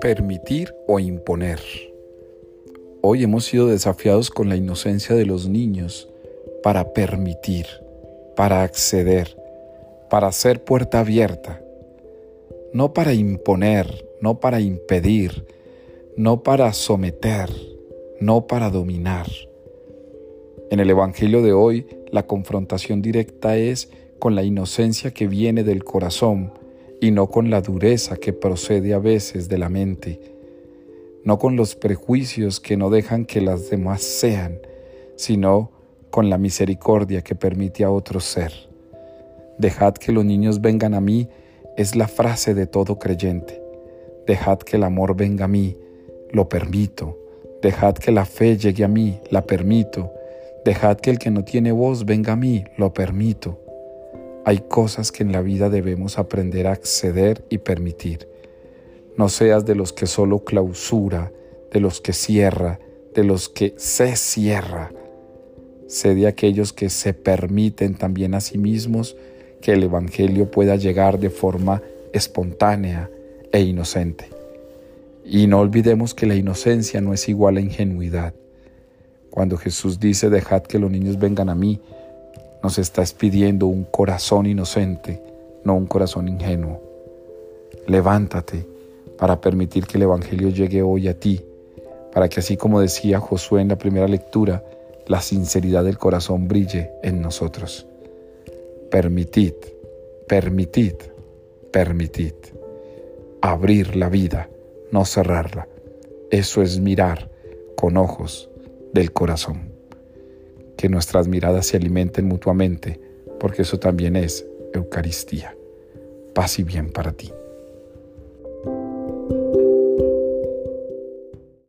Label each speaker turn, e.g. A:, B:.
A: Permitir o imponer. Hoy hemos sido desafiados con la inocencia de los niños para permitir, para acceder, para hacer puerta abierta, no para imponer, no para impedir, no para someter, no para dominar. En el Evangelio de hoy, la confrontación directa es con la inocencia que viene del corazón y no con la dureza que procede a veces de la mente, no con los prejuicios que no dejan que las demás sean, sino con la misericordia que permite a otros ser. Dejad que los niños vengan a mí es la frase de todo creyente. Dejad que el amor venga a mí, lo permito. Dejad que la fe llegue a mí, la permito. Dejad que el que no tiene voz venga a mí, lo permito. Hay cosas que en la vida debemos aprender a acceder y permitir. No seas de los que solo clausura, de los que cierra, de los que se cierra. Sé de aquellos que se permiten también a sí mismos que el Evangelio pueda llegar de forma espontánea e inocente. Y no olvidemos que la inocencia no es igual a ingenuidad. Cuando Jesús dice, dejad que los niños vengan a mí, nos está pidiendo un corazón inocente, no un corazón ingenuo. Levántate para permitir que el Evangelio llegue hoy a ti, para que así como decía Josué en la primera lectura, la sinceridad del corazón brille en nosotros. Permitid, permitid, permitid. Abrir la vida, no cerrarla. Eso es mirar con ojos del corazón. Que nuestras miradas se alimenten mutuamente, porque eso también es Eucaristía. Paz y bien para ti.